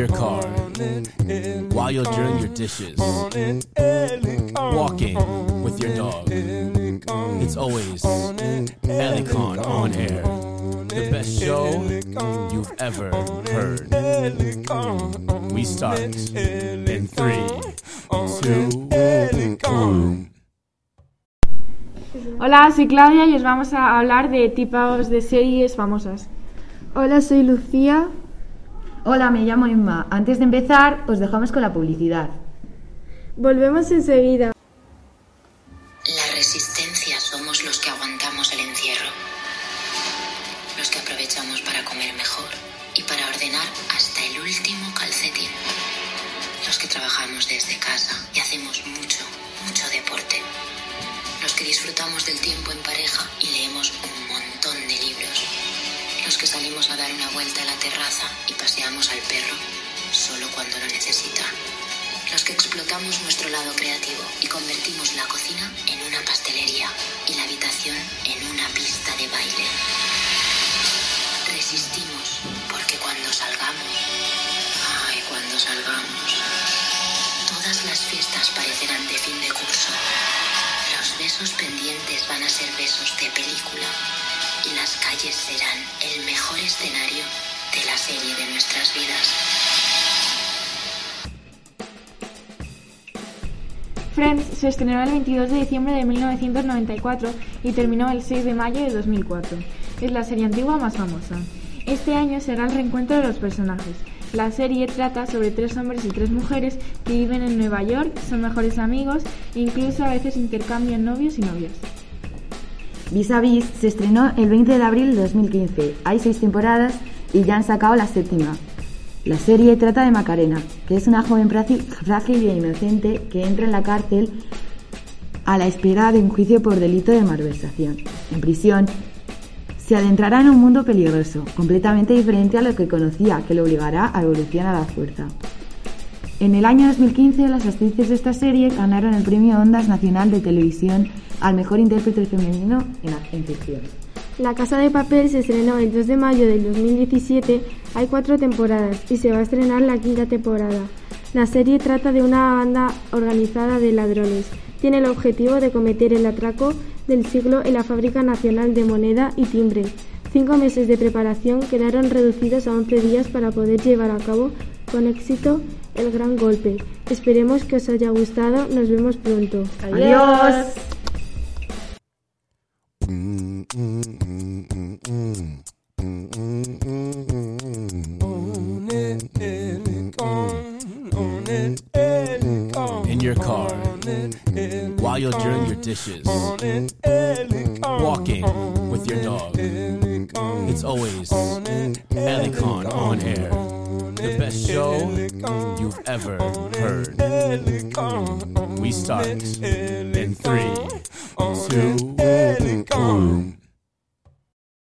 Your car, while you're doing your dishes, walking with your dog. It's always Elicon on air. The best show you've ever heard. We start in three, two, one. two, Hola, soy Claudia y os vamos a hablar de tipos de series famosas. Hola, soy Lucía. Hola, me llamo Emma. Antes de empezar, os dejamos con la publicidad. Volvemos enseguida. La resistencia somos los que aguantamos el encierro, los que aprovechamos para comer mejor y para ordenar hasta el último calcetín, los que trabajamos desde casa y hacemos mucho, mucho deporte los que disfrutamos del tiempo en pareja y leemos un montón de libros, los que salimos a dar una vuelta a la terraza y paseamos al perro solo cuando lo necesita, los que explotamos nuestro lado creativo y convertimos la cocina en una pastelería y la habitación en una pista de baile. Resistimos porque cuando salgamos, ay, cuando salgamos, todas las fiestas parecerán de fin de curso. Besos pendientes van a ser besos de película las calles serán el mejor escenario de la serie de nuestras vidas. Friends se estrenó el 22 de diciembre de 1994 y terminó el 6 de mayo de 2004. Es la serie antigua más famosa. Este año será el reencuentro de los personajes. La serie trata sobre tres hombres y tres mujeres que viven en Nueva York, son mejores amigos e incluso a veces intercambian novios y novias. Vis a Vis se estrenó el 20 de abril de 2015. Hay seis temporadas y ya han sacado la séptima. La serie trata de Macarena, que es una joven frágil y inocente que entra en la cárcel a la espera de un juicio por delito de malversación. En prisión, se adentrará en un mundo peligroso, completamente diferente a lo que conocía, que le obligará a evolucionar a la fuerza. En el año 2015, las actrices de esta serie ganaron el Premio Ondas Nacional de Televisión al Mejor Intérprete Femenino en ficción. La Casa de Papel se estrenó el 2 de mayo del 2017, hay cuatro temporadas y se va a estrenar la quinta temporada. La serie trata de una banda organizada de ladrones. Tiene el objetivo de cometer el atraco del siglo en la Fábrica Nacional de Moneda y Timbre. Cinco meses de preparación quedaron reducidos a 11 días para poder llevar a cabo con éxito el gran golpe. Esperemos que os haya gustado. Nos vemos pronto. Adiós. In your car, while you're doing your dishes, walking with your dog. It's always Elicon on air. The best show you've ever heard. We start in three, two, one.